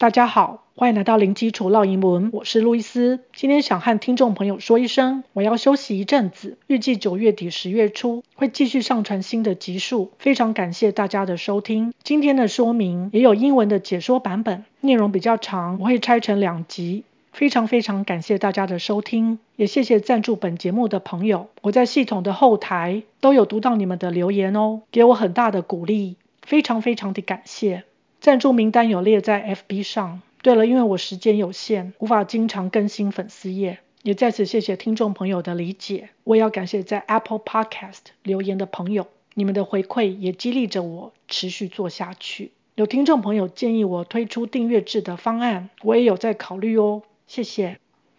大家好，欢迎来到零基础烙英文，我是路易斯。今天想和听众朋友说一声，我要休息一阵子，预计九月底十月初会继续上传新的集数。非常感谢大家的收听。今天的说明也有英文的解说版本，内容比较长，我会拆成两集。非常非常感谢大家的收听，也谢谢赞助本节目的朋友。我在系统的后台都有读到你们的留言哦，给我很大的鼓励，非常非常的感谢。赞助名单有列在 FB 上。对了，因为我时间有限，无法经常更新粉丝页，也在此谢谢听众朋友的理解。我也要感谢在 Apple Podcast 留言的朋友，你们的回馈也激励着我持续做下去。有听众朋友建议我推出订阅制的方案，我也有在考虑哦。谢谢。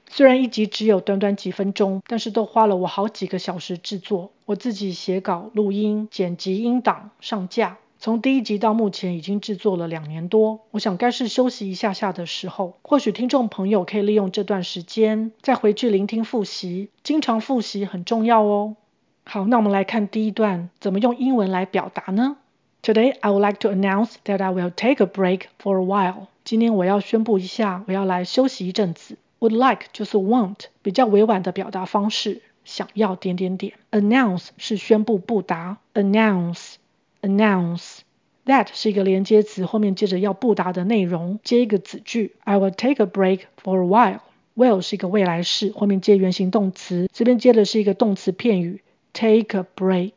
虽然一集只有短短几分钟，但是都花了我好几个小时制作，我自己写稿、录音、剪辑音档、上架。从第一集到目前已经制作了两年多，我想该是休息一下下的时候。或许听众朋友可以利用这段时间再回去聆听复习，经常复习很重要哦。好，那我们来看第一段，怎么用英文来表达呢？Today I would like to announce that I will take a break for a while。今天我要宣布一下，我要来休息一阵子。Would like 就是 want，比较委婉的表达方式，想要点点点。Announce 是宣布布达，announce。Announce that 是一个连接词，后面接着要布达的内容，接一个子句。I will take a break for a while. Will 是一个未来式，后面接原形动词，这边接的是一个动词片语。Take a break.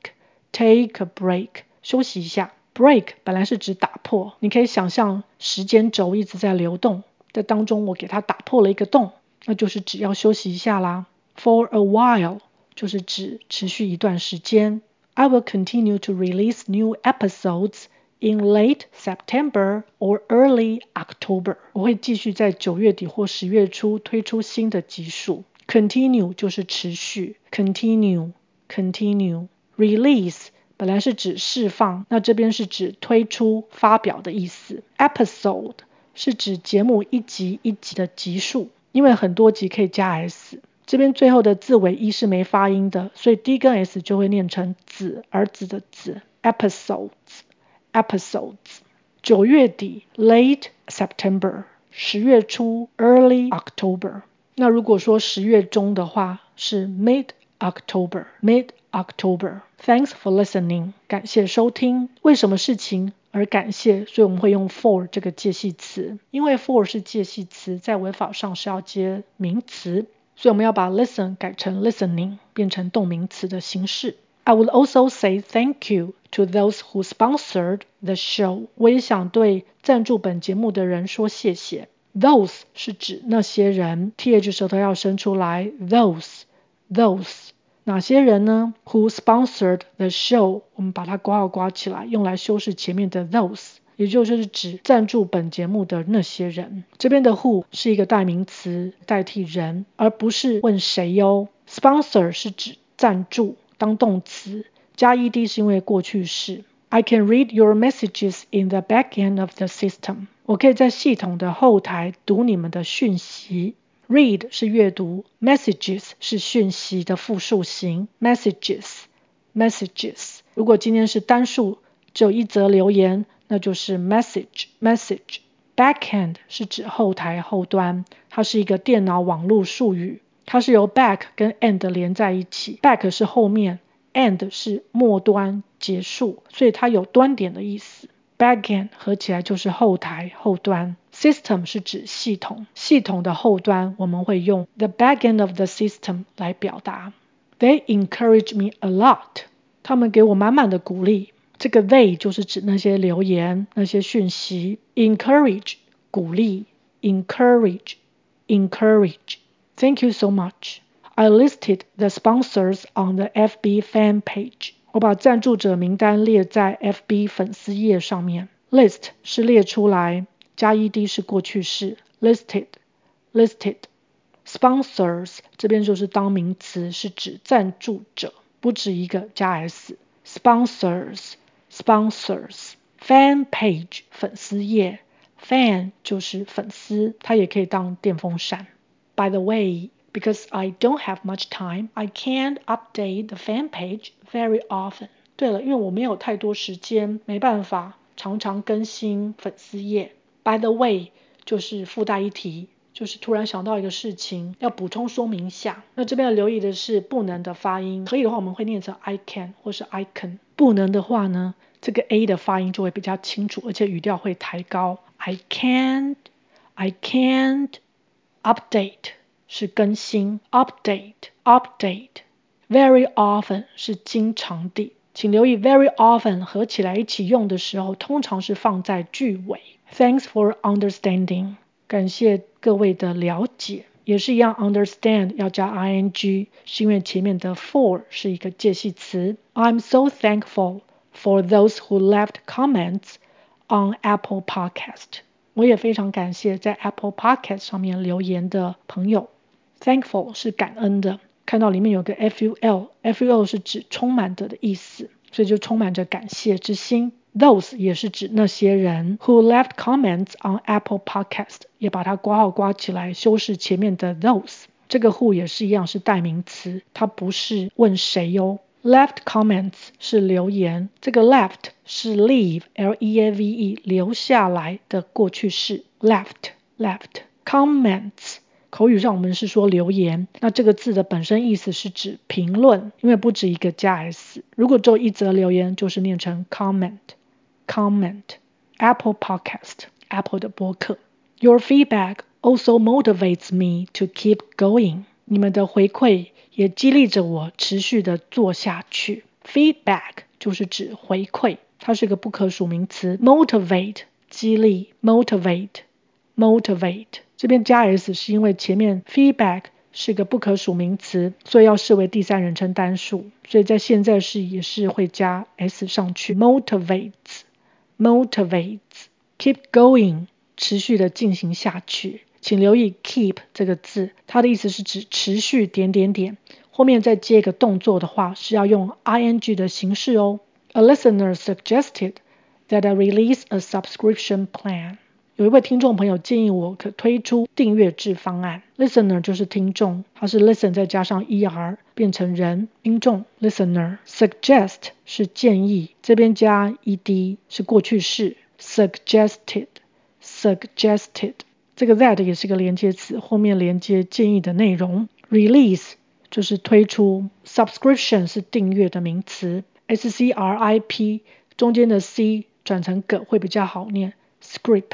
Take a break. 休息一下。Break 本来是指打破，你可以想象时间轴一直在流动，在当中我给它打破了一个洞，那就是只要休息一下啦。For a while 就是指持续一段时间。I will continue to release new episodes in late September or early October. 我会继续在九月底或十月初推出新的集数。Continue 就是持续，continue continue。Release 本来是指释放，那这边是指推出、发表的意思。Episode 是指节目一集一集的集数，因为很多集可以加 s。这边最后的字尾 e 是没发音的，所以 d 跟 s 就会念成子儿子的子。episodes，episodes。九月底 late September，十月初 early October。那如果说十月中的话是 mid October，mid October。Thanks for listening，感谢收听。为什么事情而感谢？所以我们会用 for 这个介系词，因为 for 是介系词，在文法上是要接名词。所以我们要把 listen 改成 listening，变成动名词的形式。I would also say thank you to those who sponsored the show。我也想对赞助本节目的人说谢谢。Those 是指那些人，th 舌头要伸出来。Those，those，哪些人呢？Who sponsored the show？我们把它括号括起来，用来修饰前面的 those。也就是指赞助本节目的那些人。这边的 who 是一个代名词，代替人，而不是问谁哟。Sponsor 是指赞助，当动词，加 ed 是因为过去式。I can read your messages in the back end of the system。我可以在系统的后台读你们的讯息。Read 是阅读，messages 是讯息的复数形。Messages，messages。如果今天是单数，只有一则留言。那就是 message message backend 是指后台后端，它是一个电脑网络术语，它是由 back 跟 end 连在一起，back 是后面，end 是末端结束，所以它有端点的意思。backend 合起来就是后台后端，system 是指系统，系统的后端我们会用 the backend of the system 来表达。They encourage me a lot，他们给我满满的鼓励。这个 they 就是指那些留言、那些讯息。encourage 鼓励，encourage encourage。Thank you so much. I listed the sponsors on the FB fan page. 我把赞助者名单列在 FB 粉丝页上面。List 是列出来，加 ed 是过去式。listed listed。Sponsors 这边就是当名词，是指赞助者，不止一个，加 s。Sponsors。Sponsors fan page 粉丝页 fan 就是粉丝，它也可以当电风扇。 By the way, because I don't have much time, I can't update the fan page very often. 对了，因为我没有太多时间，没办法常常更新粉丝页。By the way，就是附带一提，就是突然想到一个事情要补充说明一下。那这边要留意的是不能的发音，可以的话我们会念成 I can 或是 I can，不能的话呢，这个 A 的发音就会比较清楚，而且语调会抬高。I can't, I can't update 是更新，update, update。Very often 是经常地，请留意 very often 合起来一起用的时候，通常是放在句尾。Thanks for understanding，感谢各位的了解，也是一样，understand 要加 ing，是因为前面的 for 是一个介系词。I'm so thankful for those who left comments on Apple Podcast。 我也非常感谢在 Apple Podcast 上面留言的朋友。Thankful 是感恩的。看到里面有个 ful，ful 是指充满的的意思，所以就充满着感谢之心。Those 也是指那些人 who left comments on Apple Podcast，也把它括号括起来，修饰前面的 those。这个 who 也是一样是代名词，它不是问谁哟。Left comments 是留言，这个 left 是 leave，L-E-A-V-E 留下来的过去式。Left，left comments。口语上我们是说留言，那这个字的本身意思是指评论，因为不止一个加 s。如果只有一则留言，就是念成 comment。comment。Apple Podcast。Apple 的播客。Your feedback also motivates me to keep going。你们的回馈也激励着我持续的做下去。Feedback 就是指回馈，它是个不可数名词。Motivate 激励，motivate，motivate。这边加 s 是因为前面 feedback 是个不可数名词，所以要视为第三人称单数，所以在现在时也是会加 s 上去。motivates，motivates，keep going，持续的进行下去。请留意 keep 这个字，它的意思是指持续点点点，后面再接一个动作的话是要用 ing 的形式哦。A listener suggested that I release a subscription plan. 有一位听众朋友建议我可推出订阅制方案，listener 就是听众，它是 listen 再加上 er 变成人，听众 listener。suggest 是建议，这边加 ed 是过去式，suggested suggested 这个 that 也是个连接词，后面连接建议的内容。release 就是推出，subscription 是订阅的名词，s c r i p 中间的 c 转成 g 会比较好念，script。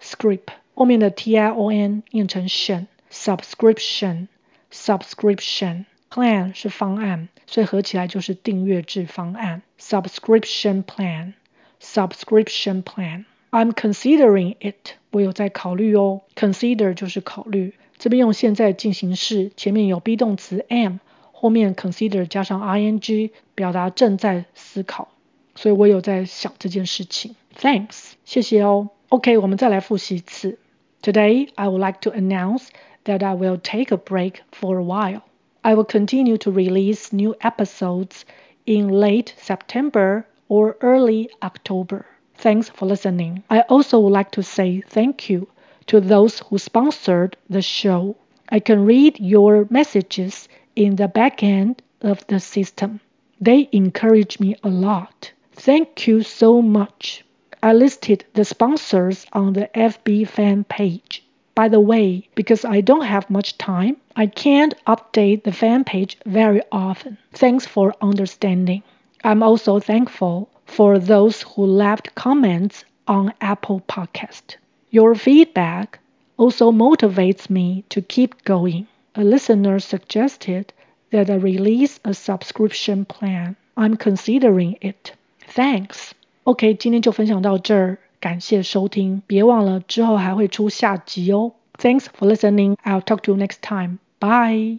script 后面的 tion 念成 tion，subscription subscription plan 是方案，所以合起来就是订阅制方案。subscription plan subscription plan I'm considering it 我有在考虑哦，consider 就是考虑，这边用现在进行式，前面有 be 动词 am，后面 consider 加上 ing 表达正在思考，所以我有在想这件事情。Thanks 谢谢哦。OK，我们再来复习一次。Today, I would like to announce that I will take a break for a while. I will continue to release new episodes in late September or early October. Thanks for listening. I also would like to say thank you to those who sponsored the show. I can read your messages in the back end of the system. They encourage me a lot. Thank you so much. I listed the sponsors on the FB fan page. By the way, because I don't have much time, I can't update the fan page very often. Thanks for understanding. I'm also thankful for those who left comments on Apple Podcast. Your feedback also motivates me to keep going. A listener suggested that I release a subscription plan. I'm considering it. Thanks. OK，今天就分享到这儿，感谢收听，别忘了之后还会出下集哦。Thanks for listening. I'll talk to you next time. Bye.